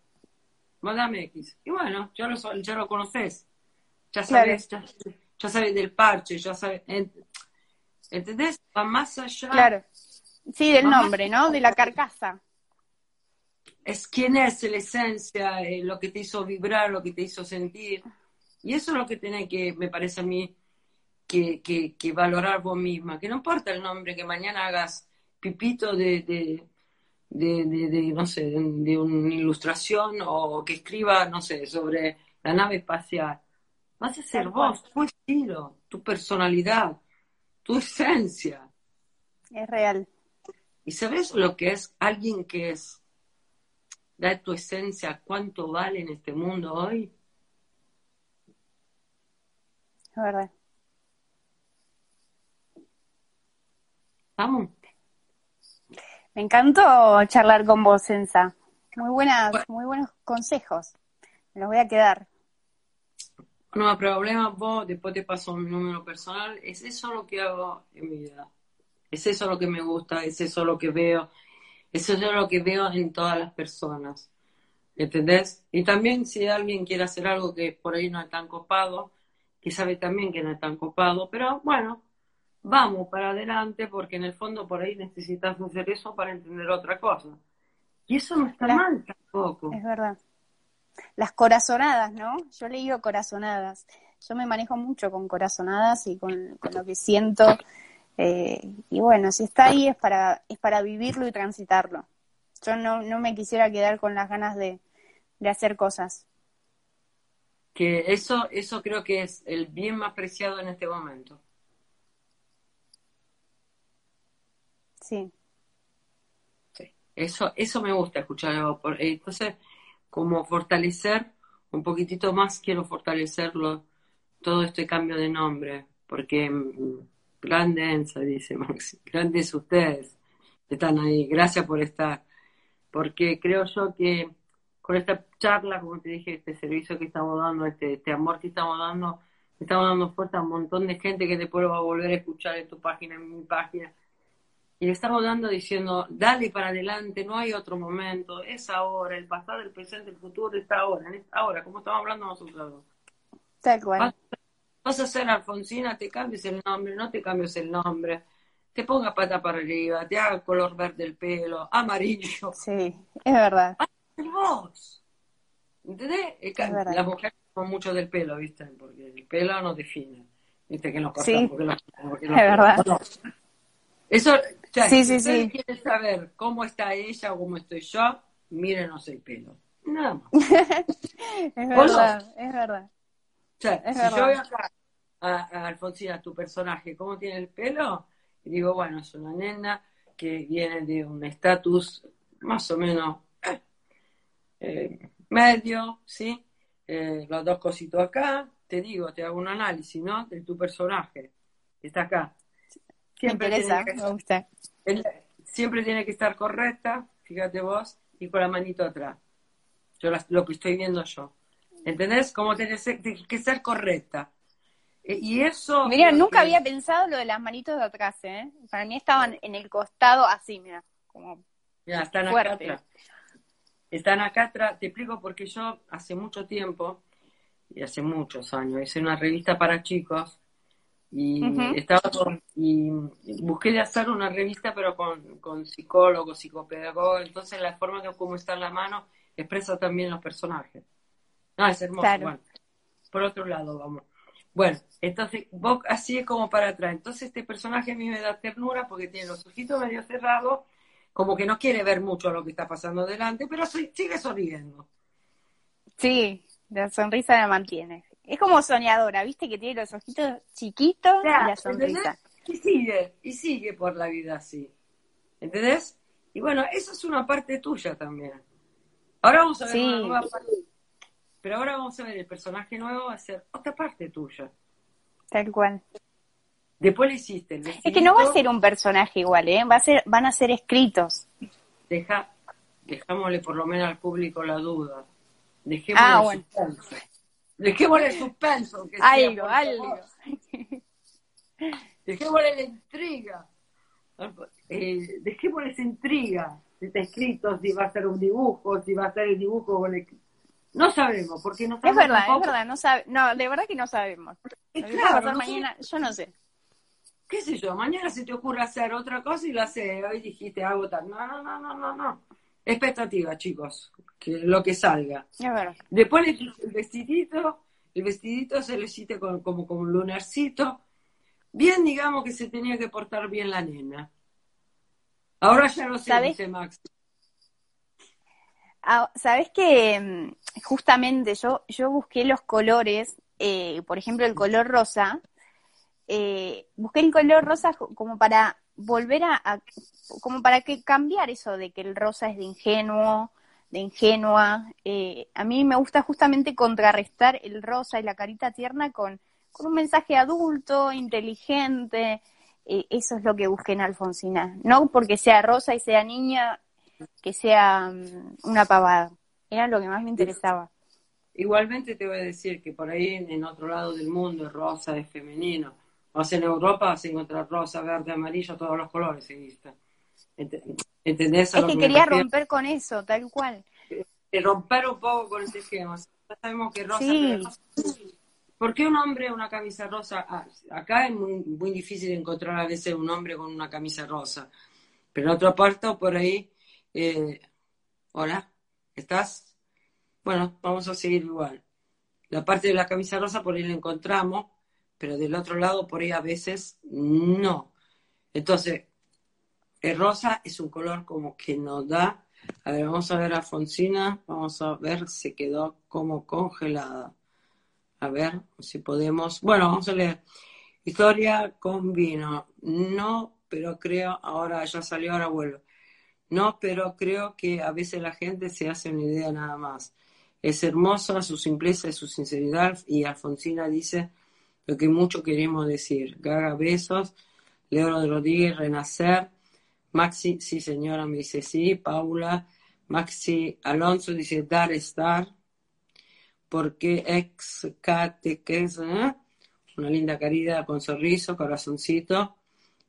Madame X. Y bueno, ya lo, ya lo conoces. Ya Claro. sabes, ya, ya sabes del parche, ya sabes. ent- ¿Entendés? Va más allá. Claro. Sí, del nombre, ¿no? De la carcasa. Es quién es la esencia, eh, lo que te hizo vibrar, lo que te hizo sentir. Y eso es lo que tenés que, me parece a mí, que, que, que valorar vos misma. Que no importa el nombre, que mañana hagas pipito de, de, de, de- de, no sé, de, una ilustración o que escriba, no sé, sobre la nave espacial. Vas a ser vos, tu estilo, tu personalidad, tu esencia. Es real. ¿Y sabes lo que es alguien que es da tu esencia, cuánto vale en este mundo hoy? Es verdad. Vamos. Me encantó charlar con vos, Sensa. Muy buenas, muy buenos consejos. Me los voy a quedar. No hay problema, vos después te paso mi número personal. Es eso lo que hago en mi vida. Es eso lo que me gusta, es eso lo que veo. Eso es lo que veo en todas las personas. ¿Entendés? Y también si alguien quiere hacer algo que por ahí no es tan copado, que sabe también que no es tan copado, pero bueno, vamos para adelante porque en el fondo por ahí necesitas hacer eso para entender otra cosa. Y eso no está mal tampoco. Es verdad. Las corazonadas, ¿no? Yo le digo corazonadas. Yo me manejo mucho con corazonadas y con, con lo que siento. Eh, y bueno, si está ahí es para, es para vivirlo y transitarlo. Yo no, no me quisiera quedar con las ganas de, de hacer cosas. Que eso, eso creo que es el bien más preciado en este momento. Sí, Sí. Eso, eso me gusta escuchar. Por- Entonces, como fortalecer un poquitito más, quiero fortalecerlo, todo este cambio de nombre, porque grande Ensa, dice Maxi, grandes ustedes que están ahí, gracias por estar, porque creo yo que con esta charla, como te dije, este servicio que estamos dando, este, este amor que estamos dando, estamos dando fuerza a un montón de gente que después lo va a volver a escuchar en tu página, en mi página, Y le estamos dando diciendo, dale para adelante, no hay otro momento, es ahora, el pasado, el presente, el futuro está ahora, es ahora, como estamos hablando nosotros. Tal cual. Vas, a ser Alfonsina, te cambies el nombre, no te cambies el nombre, te pongas pata para arriba, te haga color verde el pelo, amarillo, Sí, es verdad. es vos. ¿Entendés? Las mujeres son mucho del pelo, ¿viste? Porque el pelo nos define. ¿Viste? Que nos Sí. cortamos, porque los- porque los- Es verdad. no. Eso, o sea, Sí, si sí, ustedes sí. quieren saber cómo está ella o cómo estoy yo, mírenos el pelo. Nada más. [laughs] Es verdad, es verdad. O sea, Es si verdad. yo veo acá a, a Alfonsina, tu personaje, cómo tiene el pelo, y digo, bueno, es una nena que viene de un estatus más o menos eh, eh, medio, ¿sí? Eh, los dos cositos acá, te digo, te hago un análisis, ¿no? De tu personaje, que está acá. Me Siempre interesa, tiene que- me gusta. el- siempre tiene que estar correcta, fíjate vos, y con la manito atrás. Yo las- lo que estoy viendo yo. ¿Entendés? Como tiene que ser- correcta. E- Y eso. Mira, nunca que- había pensado lo de las manitos de atrás, ¿eh? Para mí estaban en el costado así, mira, como Mira, están acá fuerte. atrás. Están acá atrás. Te explico porque yo hace mucho tiempo, y hace muchos años, hice una revista para chicos y estaba con- y busqué de hacer una revista pero con, con psicólogos, psicopedagogos, entonces la forma que como está en la mano expresa también los personajes. No, es hermoso. Claro. Bueno, por otro lado, vamos. Bueno, entonces, vos así es como para atrás. Entonces, este personaje a mí me da ternura porque tiene los ojitos medio cerrados, como que no quiere ver mucho lo que está pasando delante, pero sigue sonriendo. Sí, la sonrisa la mantiene. Es como soñadora, ¿viste? Que tiene los ojitos chiquitos y la sonrisa. ¿entendés? Y sigue, y sigue por la vida así. ¿Entendés? Y bueno, eso es una parte tuya también. Ahora vamos a ver Sí. una nueva parte. Pero ahora vamos a ver el personaje nuevo va a ser otra parte tuya. Tal cual. Después le hiciste el Es que no va a ser un personaje igual, ¿eh? Va a ser, van a ser escritos. Deja, dejámosle por lo menos al público la duda. Dejémosle Ah, bueno. suspenso. Dejémosle el suspenso. que sea, Algo, por algo. Dejémosle la intriga. Eh, dejémosle esa intriga. Si está escrito, si va a ser un dibujo, si va a ser el dibujo con el... No sabemos, porque no Es sabemos verdad, es verdad, no sabe, no, de verdad que no sabemos. Lo a claro, pasar no sé. mañana, yo no sé. qué sé yo, mañana se te ocurre hacer otra cosa y lo haces. Hoy dijiste hago tal. No, no, no, no, no, no. Expectativa, chicos. Que lo que salga. Es verdad. Después le puse el vestidito, el vestidito se le hiciste con, como con un lunarcito. Bien, digamos que se tenía que portar bien la nena. Ahora ya no sé, ¿Sabes? dice Max. Ah, Sabes que justamente yo, yo busqué los colores, eh, por ejemplo el color rosa, eh, busqué el color rosa como para volver a, como para que cambiar eso de que el rosa es de ingenuo, de ingenua. Eh, a mí me gusta justamente contrarrestar el rosa y la carita tierna con, un mensaje adulto, inteligente. Eso es lo que busqué en Alfonsina. No porque sea rosa y sea niña, que sea mm, una pavada. Era lo que más me interesaba. Igualmente te voy a decir que por ahí en, otro lado del mundo es rosa, es femenino. O sea, en Europa vas a encontrar rosa, verde, amarillo, todos los colores se visten. Ent- ¿Entendés? a Es que quería romper con eso, tal cual. de romper un poco con ese esquema. Ya sabemos que rosa. Sí. pero- ¿Por qué un hombre una camisa rosa? Ah, acá es muy, muy difícil encontrar a veces un hombre con una camisa rosa. Pero en otra parte, por ahí. eh, Hola, ¿estás? Bueno, vamos a seguir igual. La parte de la camisa rosa por ahí la encontramos, pero del otro lado por ahí a veces no. Entonces, el rosa es un color como que nos da. A ver, vamos a ver a Alfonsina, vamos a ver, se quedó como congelada. A ver si podemos. Bueno, vamos a leer. Historia con vino. No, pero creo, ahora ya salió, ahora vuelvo. No, pero creo que a veces la gente se hace una idea nada más. Es hermosa su simpleza y su sinceridad. Y Alfonsina dice lo que mucho queremos decir. Gaga, besos. Leo Rodríguez, Renacer. Maxi, sí señora, me dice sí. Paula, Maxi Alonso dice dar, estar. Porque ex cate, que es, ¿eh? una linda carida con sonriso, corazoncito.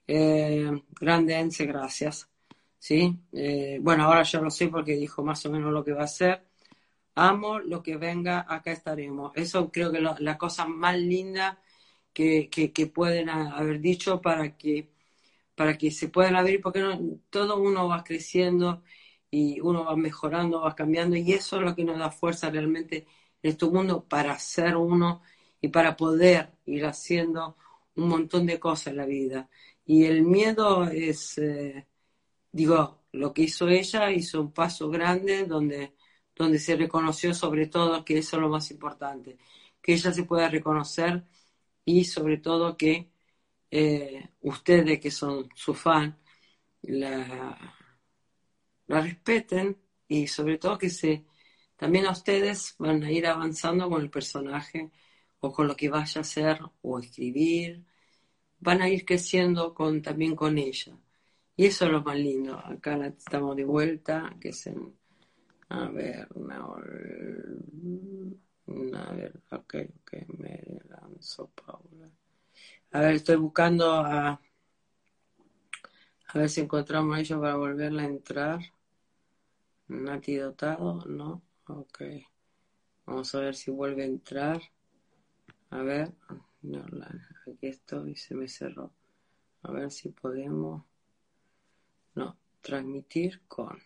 Eh, grande Ense, gracias. ¿Sí? Eh, bueno, ahora ya lo sé porque dijo más o menos lo que va a hacer. Amo lo que venga, acá estaremos. Eso creo que es la cosa más linda que, que, pueden haber dicho para que, para que se puedan abrir, porque no, todo uno va creciendo y uno va mejorando, va cambiando, y eso es lo que nos da fuerza realmente en este mundo para ser uno y para poder ir haciendo un montón de cosas en la vida. Y el miedo es, eh, digo, lo que hizo ella hizo un paso grande donde, donde se reconoció sobre todo que eso es lo más importante, que ella se pueda reconocer y sobre todo que eh, ustedes que son su fan la, la respeten y sobre todo que se también ustedes van a ir avanzando con el personaje o con lo que vaya a hacer o escribir, van a ir creciendo con, también con ella. Y eso es lo más lindo. Acá estamos de vuelta, que es en, a ver, una, a ver, ok, ok, me lanzo Paula. A ver, estoy buscando a, a ver si encontramos a ellos para volverla a entrar. Nati dotado, no. Ok. Vamos a ver si vuelve a entrar. A ver. No, aquí estoy, se me cerró. A ver si podemos. No, transmitir con.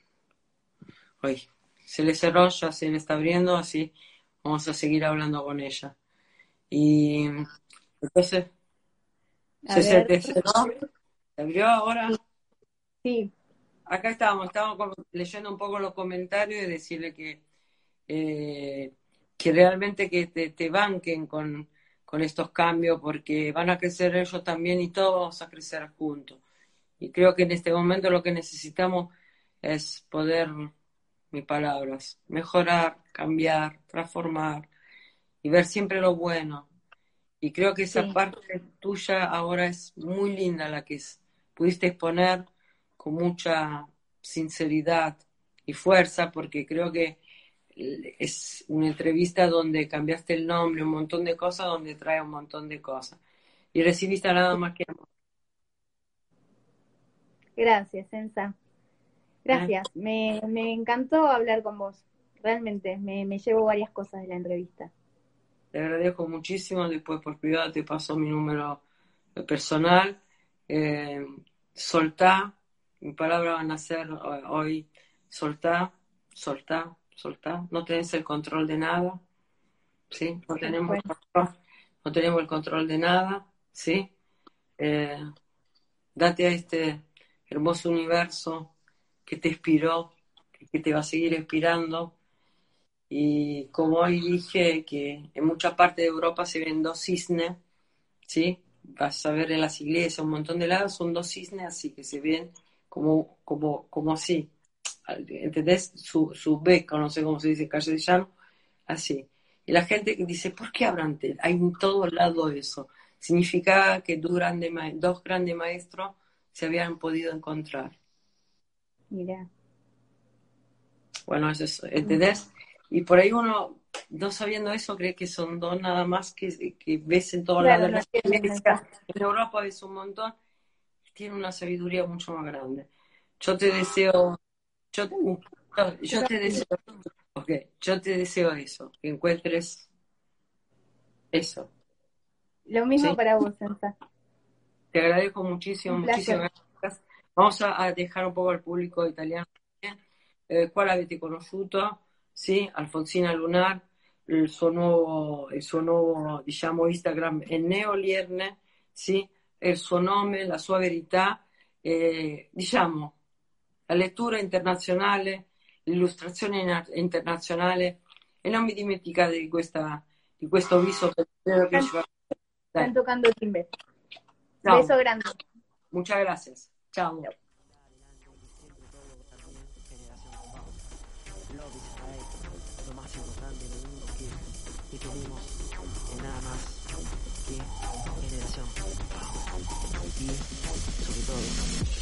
Hoy. Se le cerró, ya se le está abriendo, así vamos a seguir hablando con ella. Y entonces, ¿se, cerró? ¿Se abrió ahora? Sí. Acá estábamos, estábamos leyendo un poco los comentarios y decirle que eh, que realmente que te, te banquen con, con, estos cambios porque van a crecer ellos también y todos vamos a crecer juntos. Y creo que en este momento lo que necesitamos es poder, mis palabras, mejorar, cambiar, transformar y ver siempre lo bueno. Y creo que esa sí. parte tuya ahora es muy linda la que es, pudiste exponer con mucha sinceridad y fuerza porque creo que es una entrevista donde cambiaste el nombre, un montón de cosas, donde trae un montón de cosas. Y recibiste nada más que amor. Gracias, Ensa. Gracias. Me, me encantó hablar con vos. Realmente, me, me llevo varias cosas de la entrevista. Te agradezco muchísimo. Después por privado te paso mi número personal. Eh, soltá. Mis palabras van a ser hoy soltá, soltá, soltar, no tenés el control de nada, ¿sí? No tenemos, el control, no tenemos el control de nada, ¿sí? Eh, date a este hermoso universo que te inspiró, que te va a seguir inspirando. Y como hoy dije que en mucha parte de Europa se ven dos cisnes, ¿sí? Vas a ver en las iglesias, un montón de lados, son dos cisnes así que se ven como, como, como así, ¿entendés? Su, su beca, no sé cómo se dice en castellano, así. Y la gente dice, ¿por qué habrán? Hay en todo lado eso. Significa que dos grandes, dos grandes maestros se habían podido encontrar. Mira. Bueno, eso es, ¿entendés? Y por ahí uno, no sabiendo eso, cree que son dos nada más que, que ves en todos Claro, lados. no En Europa ves un montón, tiene una sabiduría mucho más grande. Yo te deseo yo, yo te deseo, okay, yo te deseo eso, que encuentres eso. Lo mismo ¿Sí? para vos, Sansa. Te agradezco muchísimo, muchísimas gracias. Vamos a, a dejar un poco al público italiano. Eh, avete conosciuto? Sì, Alfonsina Lunar, il suo nuovo, il suo nuovo diciamo, Instagram è Neolierne, sì, è il suo nome, la sua verità, eh, diciamo, la lettura internazionale, l'illustrazione in- internazionale e non mi dimenticate di, questa, di questo viso che credo che ci ciao. Beso grande. Muchas gracias. Que generación. Y sobre todo,